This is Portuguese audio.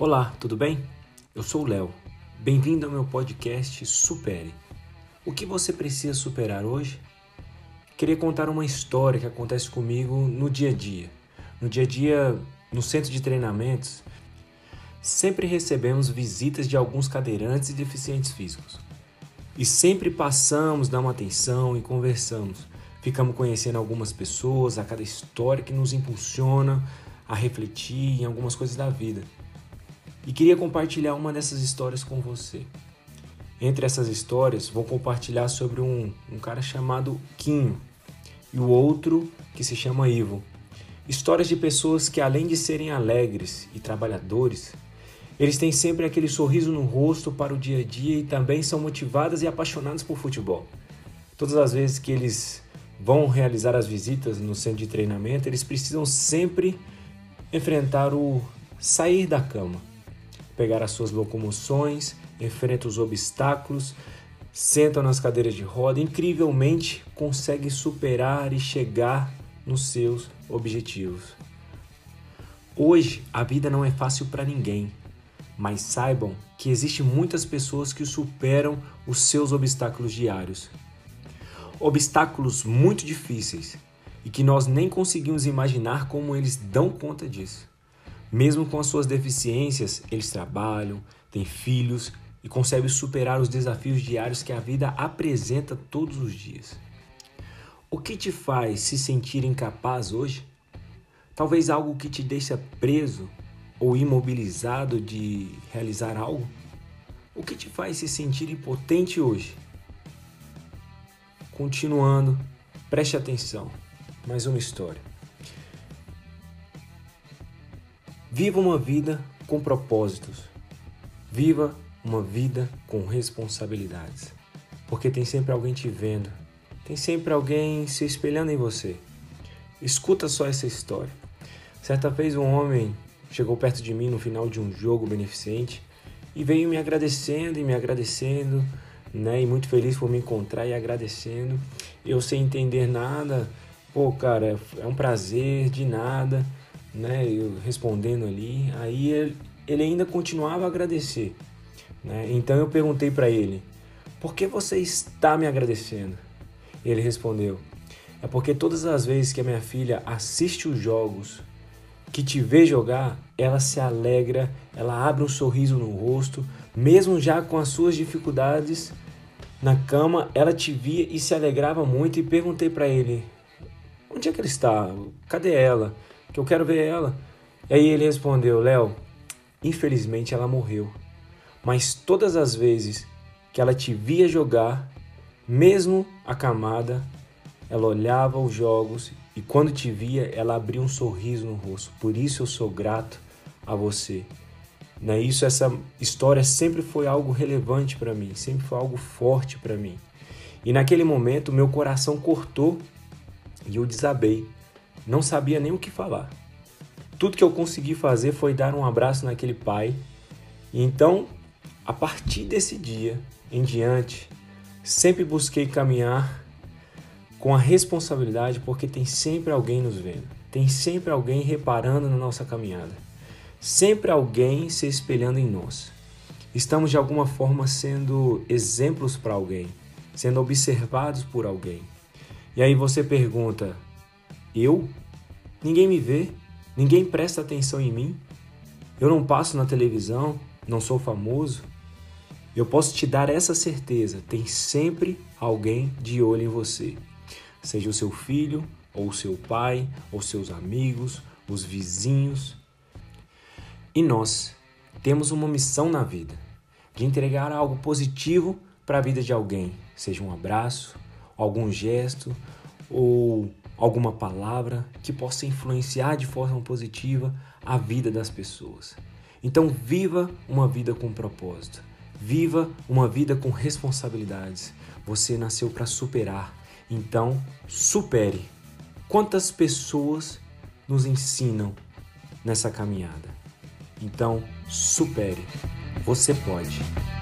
Olá, tudo bem? Eu sou o Léo. Bem-vindo ao meu podcast Supere. O que você precisa superar hoje? Queria contar uma história que acontece comigo no dia a dia. No dia a dia, no centro de treinamentos, sempre recebemos visitas de alguns cadeirantes e deficientes físicos. E sempre passamos, damos atenção e conversamos. Ficamos conhecendo algumas pessoas, a cada história que nos impulsiona a refletir em algumas coisas da vida e queria compartilhar uma dessas histórias com você. Entre essas histórias, vou compartilhar sobre um, um cara chamado Quinho e o outro que se chama Ivo. Histórias de pessoas que, além de serem alegres e trabalhadores, eles têm sempre aquele sorriso no rosto para o dia a dia e também são motivadas e apaixonadas por futebol. Todas as vezes que eles vão realizar as visitas no centro de treinamento, eles precisam sempre enfrentar o sair da cama pegar as suas locomoções, enfrentam os obstáculos, sentam nas cadeiras de roda, incrivelmente conseguem superar e chegar nos seus objetivos. Hoje a vida não é fácil para ninguém, mas saibam que existem muitas pessoas que superam os seus obstáculos diários. Obstáculos muito difíceis e que nós nem conseguimos imaginar como eles dão conta disso. Mesmo com as suas deficiências, eles trabalham, têm filhos e conseguem superar os desafios diários que a vida apresenta todos os dias. O que te faz se sentir incapaz hoje? Talvez algo que te deixa preso ou imobilizado de realizar algo? O que te faz se sentir impotente hoje? Continuando, preste atenção. Mais uma história. Viva uma vida com propósitos. Viva uma vida com responsabilidades. Porque tem sempre alguém te vendo. Tem sempre alguém se espelhando em você. Escuta só essa história. Certa vez um homem chegou perto de mim no final de um jogo beneficente e veio me agradecendo e me agradecendo, né? E muito feliz por me encontrar e agradecendo. Eu sem entender nada, pô, cara, é um prazer de nada né, eu respondendo ali, aí ele, ele ainda continuava a agradecer. Né? Então eu perguntei para ele: Por que você está me agradecendo? Ele respondeu: É porque todas as vezes que a minha filha assiste os jogos, que te vê jogar, ela se alegra, ela abre um sorriso no rosto, mesmo já com as suas dificuldades na cama, ela te via e se alegrava muito. E perguntei para ele: Onde é que ela está? Cadê ela? Que eu quero ver ela. E aí ele respondeu: Léo, infelizmente ela morreu. Mas todas as vezes que ela te via jogar, mesmo acamada, ela olhava os jogos e quando te via, ela abria um sorriso no rosto. Por isso eu sou grato a você. Né? Isso, essa história sempre foi algo relevante para mim, sempre foi algo forte para mim. E naquele momento meu coração cortou e eu desabei não sabia nem o que falar. Tudo que eu consegui fazer foi dar um abraço naquele pai. E então, a partir desse dia em diante, sempre busquei caminhar com a responsabilidade, porque tem sempre alguém nos vendo, tem sempre alguém reparando na nossa caminhada, sempre alguém se espelhando em nós. Estamos de alguma forma sendo exemplos para alguém, sendo observados por alguém. E aí você pergunta: eu? Ninguém me vê, ninguém presta atenção em mim. Eu não passo na televisão, não sou famoso. Eu posso te dar essa certeza: tem sempre alguém de olho em você. Seja o seu filho, ou seu pai, ou seus amigos, os vizinhos. E nós temos uma missão na vida de entregar algo positivo para a vida de alguém, seja um abraço, algum gesto ou alguma palavra que possa influenciar de forma positiva a vida das pessoas. Então, viva uma vida com propósito. Viva uma vida com responsabilidades. Você nasceu para superar. Então, supere. Quantas pessoas nos ensinam nessa caminhada? Então, supere. Você pode.